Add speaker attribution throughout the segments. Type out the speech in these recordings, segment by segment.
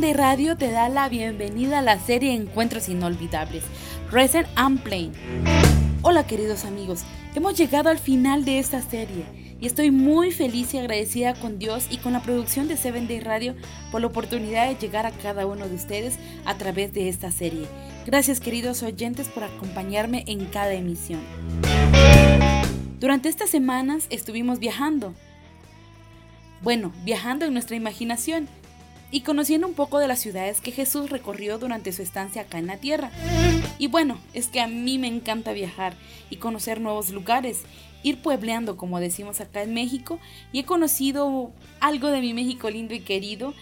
Speaker 1: Day Radio te da la bienvenida a la serie Encuentros Inolvidables, Recent and. Hola queridos amigos, hemos llegado al final de esta serie y estoy muy feliz y agradecida con Dios y con la producción de Seven Day Radio por la oportunidad de llegar a cada uno de ustedes a través de esta serie. Gracias queridos oyentes por acompañarme en cada emisión. Durante estas semanas estuvimos viajando. Bueno, viajando en nuestra imaginación y conociendo un poco de las ciudades que Jesús recorrió durante su estancia acá en la tierra. Y bueno, es que a mí me encanta viajar y conocer nuevos lugares, ir puebleando como decimos acá en México, y he conocido algo de mi México lindo y querido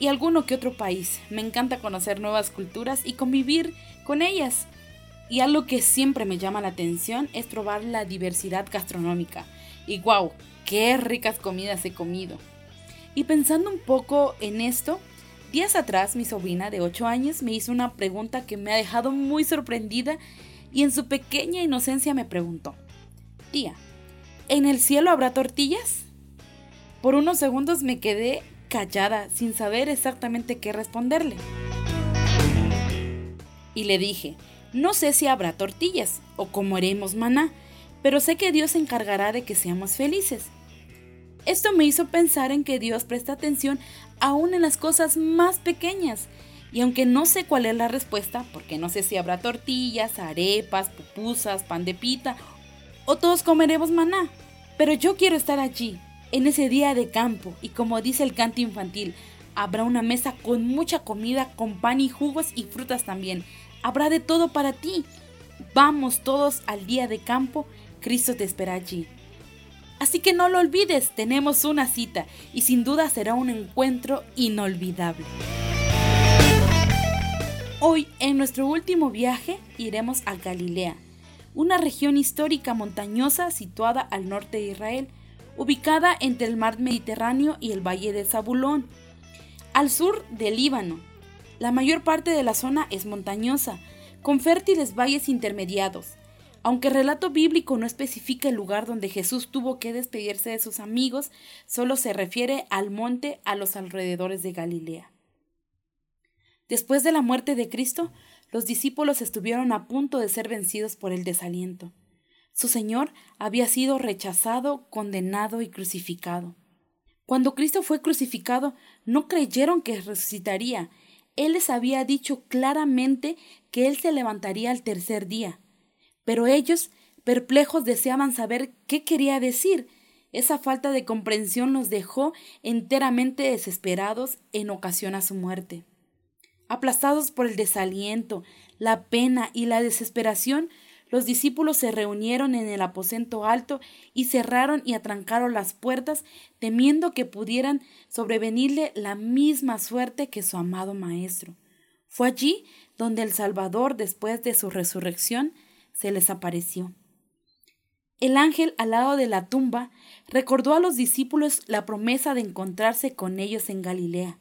Speaker 1: y alguno que otro país. Me encanta conocer nuevas culturas y convivir con ellas. Y algo que siempre me llama la atención es probar la diversidad gastronómica. Y wow, qué ricas comidas he comido. Y pensando un poco en esto, días atrás mi sobrina de 8 años me hizo una pregunta que me ha dejado muy sorprendida y en su pequeña inocencia me preguntó, tía, ¿en el cielo habrá tortillas? Por unos segundos me quedé callada sin saber exactamente qué responderle. Y le dije, no sé si habrá tortillas o comeremos maná, pero sé que Dios se encargará de que seamos felices. Esto me hizo pensar en que Dios presta atención aún en las cosas más pequeñas. Y aunque no sé cuál es la respuesta, porque no sé si habrá tortillas, arepas, pupusas, pan de pita, o todos comeremos maná, pero yo quiero estar allí, en ese día de campo, y como dice el canto infantil, habrá una mesa con mucha comida, con pan y jugos y frutas también. Habrá de todo para ti. Vamos todos al día de campo, Cristo te espera allí. Así que no lo olvides, tenemos una cita y sin duda será un encuentro inolvidable. Hoy, en nuestro último viaje, iremos a Galilea, una región histórica montañosa situada al norte de Israel, ubicada entre el mar Mediterráneo y el valle de Zabulón, al sur del Líbano. La mayor parte de la zona es montañosa, con fértiles valles intermediados. Aunque el relato bíblico no especifica el lugar donde Jesús tuvo que despedirse de sus amigos, solo se refiere al monte a los alrededores de Galilea. Después de la muerte de Cristo, los discípulos estuvieron a punto de ser vencidos por el desaliento. Su Señor había sido rechazado, condenado y crucificado. Cuando Cristo fue crucificado, no creyeron que resucitaría. Él les había dicho claramente que Él se levantaría al tercer día. Pero ellos, perplejos, deseaban saber qué quería decir. Esa falta de comprensión los dejó enteramente desesperados en ocasión a su muerte. Aplastados por el desaliento, la pena y la desesperación, los discípulos se reunieron en el aposento alto y cerraron y atrancaron las puertas, temiendo que pudieran sobrevenirle la misma suerte que su amado Maestro. Fue allí donde el Salvador, después de su resurrección, se les apareció. El ángel al lado de la tumba recordó a los discípulos la promesa de encontrarse con ellos en Galilea.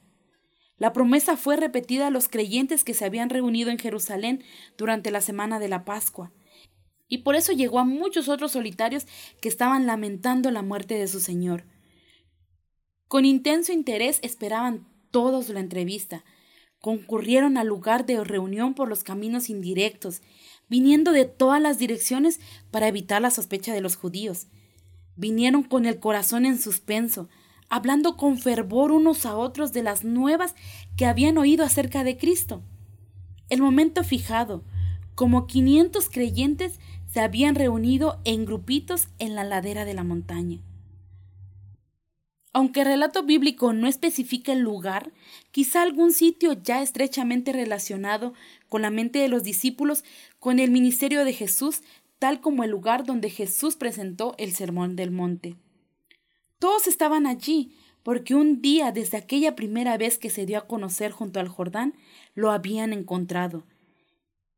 Speaker 1: La promesa fue repetida a los creyentes que se habían reunido en Jerusalén durante la semana de la Pascua, y por eso llegó a muchos otros solitarios que estaban lamentando la muerte de su Señor. Con intenso interés esperaban todos la entrevista, concurrieron al lugar de reunión por los caminos indirectos, viniendo de todas las direcciones para evitar la sospecha de los judíos. Vinieron con el corazón en suspenso, hablando con fervor unos a otros de las nuevas que habían oído acerca de Cristo. El momento fijado, como quinientos creyentes se habían reunido en grupitos en la ladera de la montaña. Aunque el relato bíblico no especifica el lugar, quizá algún sitio ya estrechamente relacionado con la mente de los discípulos con el ministerio de Jesús, tal como el lugar donde Jesús presentó el Sermón del Monte. Todos estaban allí, porque un día desde aquella primera vez que se dio a conocer junto al Jordán, lo habían encontrado.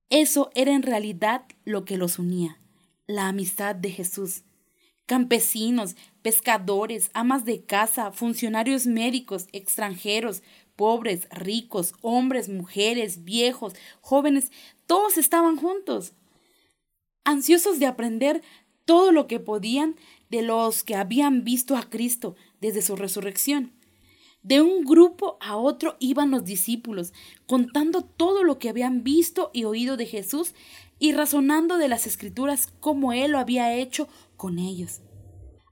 Speaker 1: Eso era en realidad lo que los unía, la amistad de Jesús campesinos, pescadores, amas de casa, funcionarios médicos, extranjeros, pobres, ricos, hombres, mujeres, viejos, jóvenes, todos estaban juntos, ansiosos de aprender todo lo que podían de los que habían visto a Cristo desde su resurrección. De un grupo a otro iban los discípulos, contando todo lo que habían visto y oído de Jesús y razonando de las escrituras como él lo había hecho con ellos.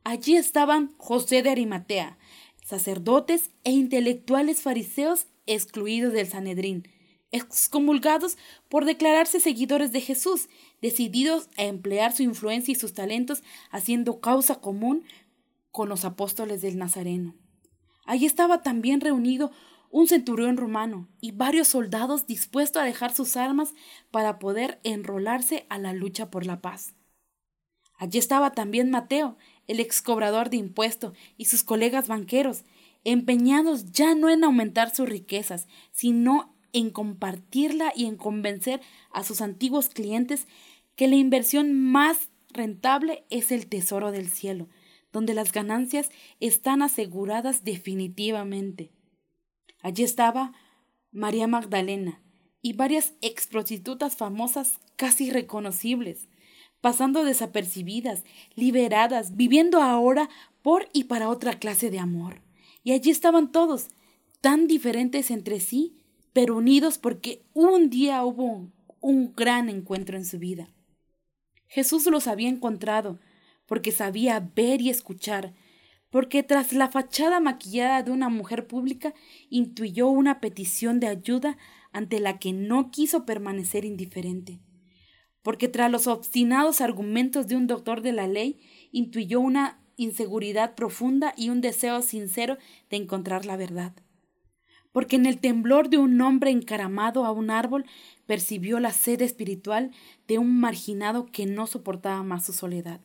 Speaker 1: Allí estaban José de Arimatea, sacerdotes e intelectuales fariseos excluidos del Sanedrín, excomulgados por declararse seguidores de Jesús, decididos a emplear su influencia y sus talentos haciendo causa común con los apóstoles del Nazareno. Allí estaba también reunido un centurión romano y varios soldados dispuestos a dejar sus armas para poder enrolarse a la lucha por la paz. Allí estaba también Mateo, el ex cobrador de impuestos, y sus colegas banqueros, empeñados ya no en aumentar sus riquezas, sino en compartirla y en convencer a sus antiguos clientes que la inversión más rentable es el tesoro del cielo, donde las ganancias están aseguradas definitivamente. Allí estaba María Magdalena y varias ex prostitutas famosas casi reconocibles, pasando desapercibidas, liberadas, viviendo ahora por y para otra clase de amor. Y allí estaban todos, tan diferentes entre sí, pero unidos porque un día hubo un gran encuentro en su vida. Jesús los había encontrado, porque sabía ver y escuchar, porque tras la fachada maquillada de una mujer pública intuyó una petición de ayuda ante la que no quiso permanecer indiferente, porque tras los obstinados argumentos de un doctor de la ley intuyó una inseguridad profunda y un deseo sincero de encontrar la verdad porque en el temblor de un hombre encaramado a un árbol percibió la sed espiritual de un marginado que no soportaba más su soledad.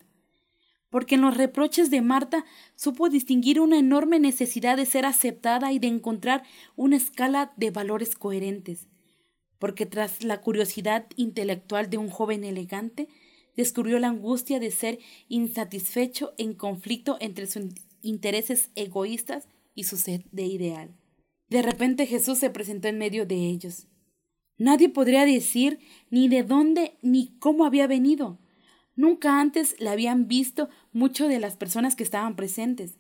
Speaker 1: Porque en los reproches de Marta supo distinguir una enorme necesidad de ser aceptada y de encontrar una escala de valores coherentes. Porque tras la curiosidad intelectual de un joven elegante, descubrió la angustia de ser insatisfecho en conflicto entre sus intereses egoístas y su sed de ideal. De repente Jesús se presentó en medio de ellos. Nadie podría decir ni de dónde ni cómo había venido. Nunca antes le habían visto mucho de las personas que estaban presentes,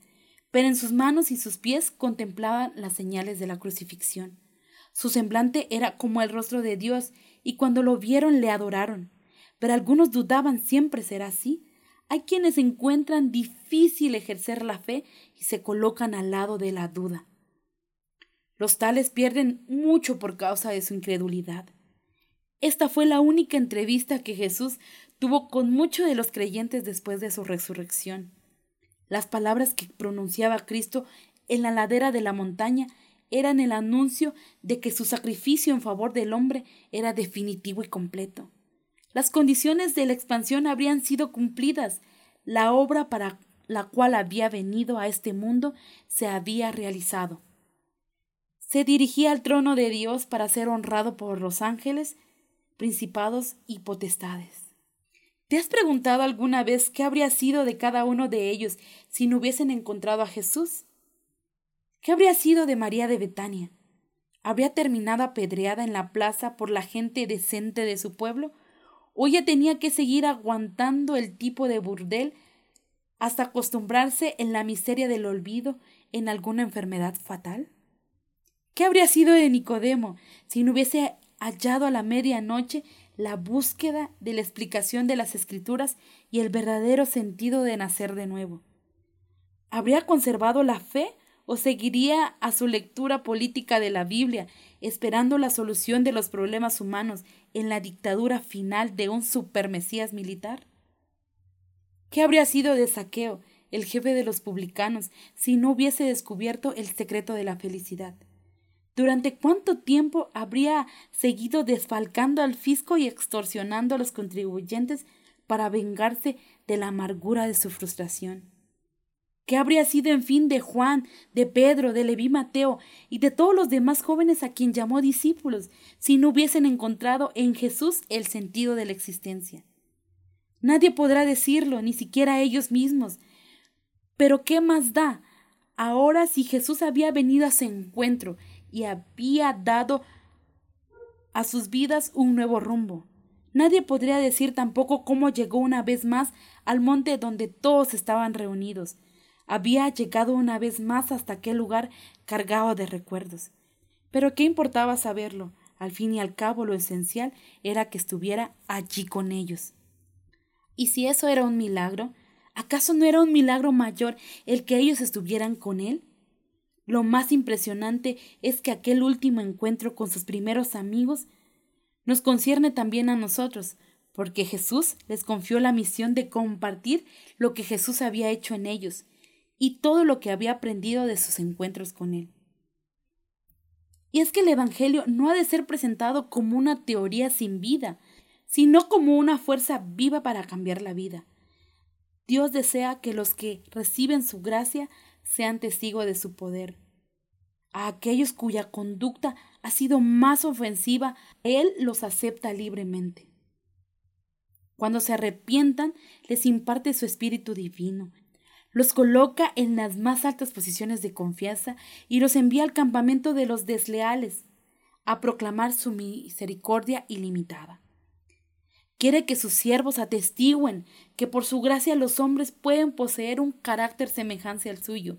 Speaker 1: pero en sus manos y sus pies contemplaban las señales de la crucifixión. Su semblante era como el rostro de Dios, y cuando lo vieron le adoraron. Pero algunos dudaban siempre será así. Hay quienes encuentran difícil ejercer la fe y se colocan al lado de la duda. Los tales pierden mucho por causa de su incredulidad. Esta fue la única entrevista que Jesús tuvo con muchos de los creyentes después de su resurrección. Las palabras que pronunciaba Cristo en la ladera de la montaña eran el anuncio de que su sacrificio en favor del hombre era definitivo y completo. Las condiciones de la expansión habrían sido cumplidas, la obra para la cual había venido a este mundo se había realizado se dirigía al trono de Dios para ser honrado por los ángeles, principados y potestades. ¿Te has preguntado alguna vez qué habría sido de cada uno de ellos si no hubiesen encontrado a Jesús? ¿Qué habría sido de María de Betania? ¿Habría terminado apedreada en la plaza por la gente decente de su pueblo? ¿O ella tenía que seguir aguantando el tipo de burdel hasta acostumbrarse en la miseria del olvido en alguna enfermedad fatal? ¿Qué habría sido de Nicodemo si no hubiese hallado a la medianoche la búsqueda de la explicación de las escrituras y el verdadero sentido de nacer de nuevo? ¿Habría conservado la fe o seguiría a su lectura política de la Biblia, esperando la solución de los problemas humanos en la dictadura final de un supermesías militar? ¿Qué habría sido de Saqueo, el jefe de los publicanos, si no hubiese descubierto el secreto de la felicidad? ¿Durante cuánto tiempo habría seguido desfalcando al fisco y extorsionando a los contribuyentes para vengarse de la amargura de su frustración? ¿Qué habría sido, en fin, de Juan, de Pedro, de Leví Mateo y de todos los demás jóvenes a quien llamó discípulos si no hubiesen encontrado en Jesús el sentido de la existencia? Nadie podrá decirlo, ni siquiera ellos mismos. Pero ¿qué más da? Ahora si Jesús había venido a su encuentro y había dado a sus vidas un nuevo rumbo. Nadie podría decir tampoco cómo llegó una vez más al monte donde todos estaban reunidos, Había llegado una vez más hasta aquel lugar cargado de recuerdos. Pero ¿qué importaba saberlo? Al fin y al cabo lo esencial era que estuviera allí con ellos. Y si eso era un milagro, ¿acaso no era un milagro mayor el que ellos estuvieran con él? Lo más impresionante es que aquel último encuentro con sus primeros amigos nos concierne también a nosotros, porque Jesús les confió la misión de compartir lo que Jesús había hecho en ellos y todo lo que había aprendido de sus encuentros con Él. Y es que el Evangelio no ha de ser presentado como una teoría sin vida, sino como una fuerza viva para cambiar la vida. Dios desea que los que reciben su gracia sean testigos de su poder. A aquellos cuya conducta ha sido más ofensiva, Él los acepta libremente. Cuando se arrepientan, les imparte su Espíritu Divino, los coloca en las más altas posiciones de confianza y los envía al campamento de los desleales, a proclamar su misericordia ilimitada. Quiere que sus siervos atestiguen que por su gracia los hombres pueden poseer un carácter semejante al suyo,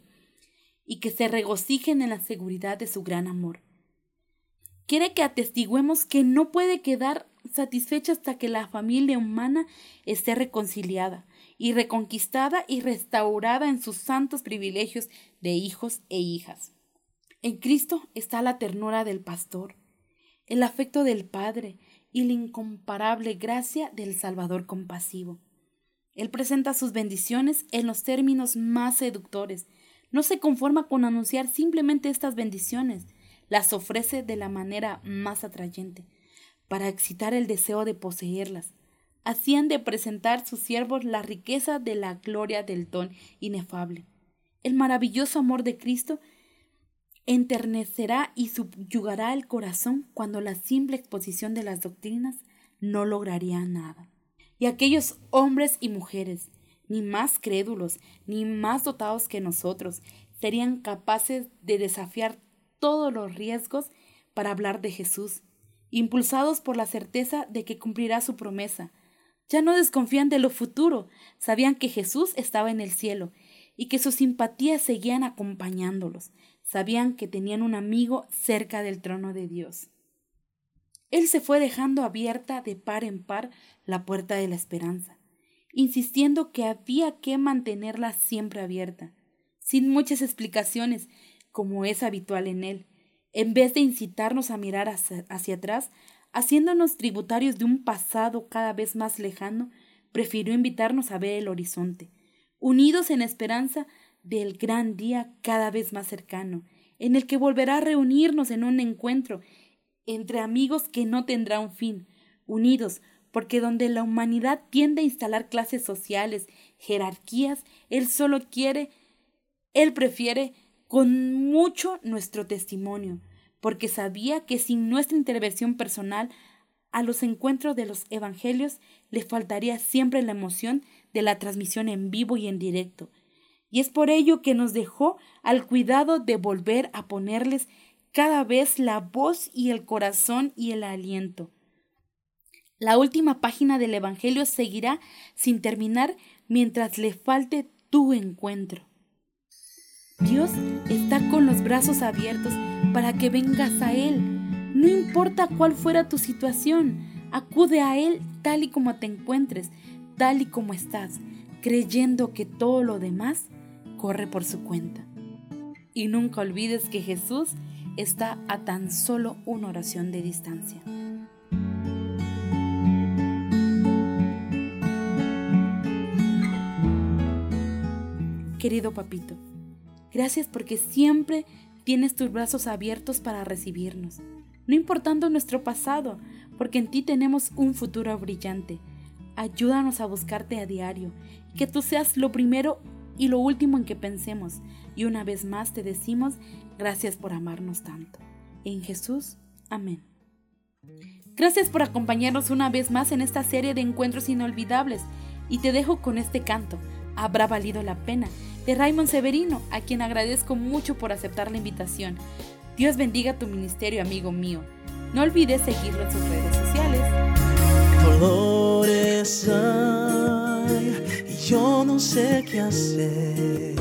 Speaker 1: y que se regocijen en la seguridad de su gran amor. Quiere que atestiguemos que no puede quedar satisfecha hasta que la familia humana esté reconciliada y reconquistada y restaurada en sus santos privilegios de hijos e hijas. En Cristo está la ternura del pastor, el afecto del Padre y la incomparable gracia del Salvador compasivo. Él presenta sus bendiciones en los términos más seductores. No se conforma con anunciar simplemente estas bendiciones, las ofrece de la manera más atrayente para excitar el deseo de poseerlas. Hacían de presentar sus siervos la riqueza de la gloria del don inefable. El maravilloso amor de Cristo enternecerá y subyugará el corazón cuando la simple exposición de las doctrinas no lograría nada. Y aquellos hombres y mujeres, ni más crédulos, ni más dotados que nosotros, serían capaces de desafiar todos los riesgos para hablar de Jesús impulsados por la certeza de que cumplirá su promesa. Ya no desconfían de lo futuro, sabían que Jesús estaba en el cielo y que sus simpatías seguían acompañándolos, sabían que tenían un amigo cerca del trono de Dios. Él se fue dejando abierta de par en par la puerta de la esperanza, insistiendo que había que mantenerla siempre abierta, sin muchas explicaciones, como es habitual en él, en vez de incitarnos a mirar hacia, atrás, haciéndonos tributarios de un pasado cada vez más lejano, prefirió invitarnos a ver el horizonte, unidos en esperanza del gran día cada vez más cercano, en el que volverá a reunirnos en un encuentro entre amigos que no tendrá un fin, unidos, porque donde la humanidad tiende a instalar clases sociales, jerarquías, Él solo quiere, Él prefiere con mucho nuestro testimonio, porque sabía que sin nuestra intervención personal a los encuentros de los evangelios le faltaría siempre la emoción de la transmisión en vivo y en directo. Y es por ello que nos dejó al cuidado de volver a ponerles cada vez la voz y el corazón y el aliento. La última página del Evangelio seguirá sin terminar mientras le falte tu encuentro. Dios está con los brazos abiertos para que vengas a Él. No importa cuál fuera tu situación, acude a Él tal y como te encuentres, tal y como estás, creyendo que todo lo demás corre por su cuenta. Y nunca olvides que Jesús está a tan solo una oración de distancia. Querido papito, Gracias porque siempre tienes tus brazos abiertos para recibirnos, no importando nuestro pasado, porque en ti tenemos un futuro brillante. Ayúdanos a buscarte a diario, que tú seas lo primero y lo último en que pensemos. Y una vez más te decimos, gracias por amarnos tanto. En Jesús, amén. Gracias por acompañarnos una vez más en esta serie de encuentros inolvidables y te dejo con este canto, Habrá valido la pena de Raymond Severino, a quien agradezco mucho por aceptar la invitación. Dios bendiga tu ministerio, amigo mío. No olvides seguirlo en sus redes sociales.
Speaker 2: Yo no sé qué hacer.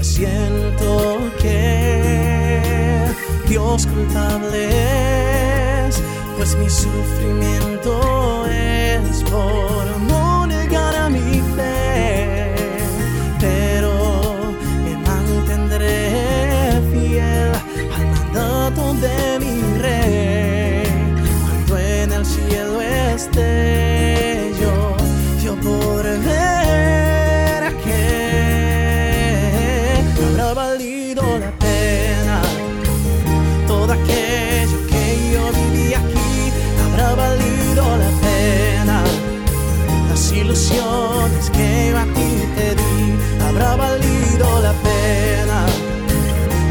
Speaker 2: siento que Dios culpable es, pues mi sufrimiento es por no ilusiones que a ti te di habrá valido la pena.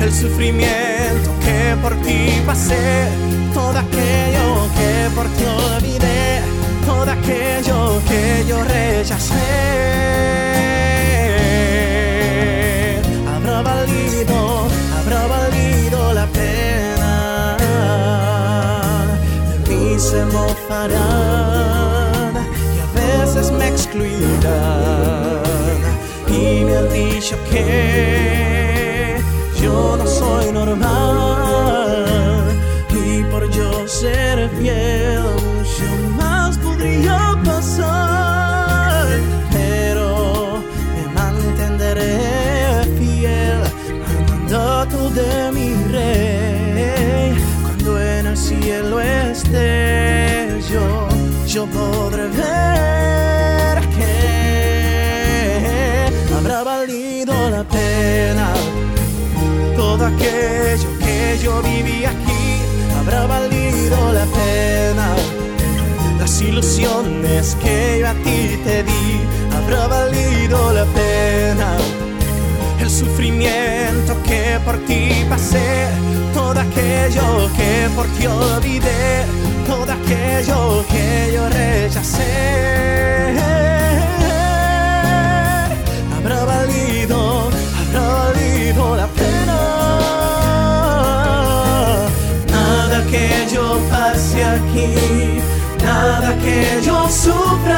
Speaker 2: El sufrimiento que por ti pasé, todo aquello que por ti olvidé, todo aquello que yo rechacé. Habrá valido, habrá valido la pena. De mí se mofarán excluirán. Y me han dicho que yo no soy normal. Y por yo ser fiel, mucho más podría pasar. Pero me mantendré fiel al mandato de mi rey. Cuando en el cielo esté yo, yo podré ver yo viví aquí habrá valido la pena. Las ilusiones que yo a ti te di habrá valido la pena. El sufrimiento que por ti pasé, todo aquello que por ti olvidé, todo aquello que yo rechacé habrá valido, habrá valido la aquí, nada que yo sufra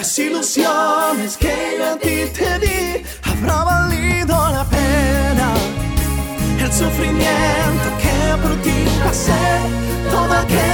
Speaker 2: Las ilusiones que yo a ti te di habrá valido la pena. El sufrimiento que por ti pasé, todo aquel